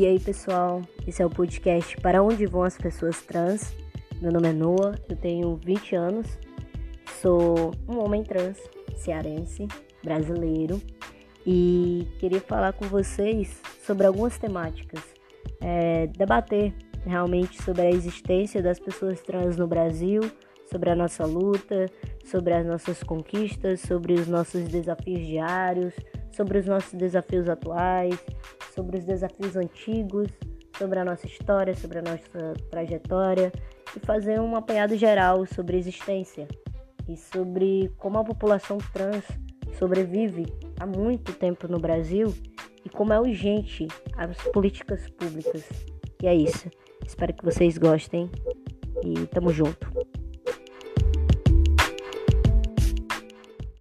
E aí, pessoal, esse é o podcast Para Onde Vão as Pessoas Trans. Meu nome é Noah, eu tenho 20 anos, sou um homem trans, cearense, brasileiro, e queria falar com vocês sobre algumas temáticas, é, debater realmente sobre a existência das pessoas trans no Brasil, sobre a nossa luta, sobre as nossas conquistas, sobre os nossos desafios diários, sobre os nossos desafios atuais, sobre os desafios antigos, sobre a nossa história, sobre a nossa trajetória e fazer um apanhado geral sobre a existência e sobre como a população trans sobrevive há muito tempo no Brasil e como é urgente as políticas públicas. E é isso. Espero que vocês gostem e tamo junto.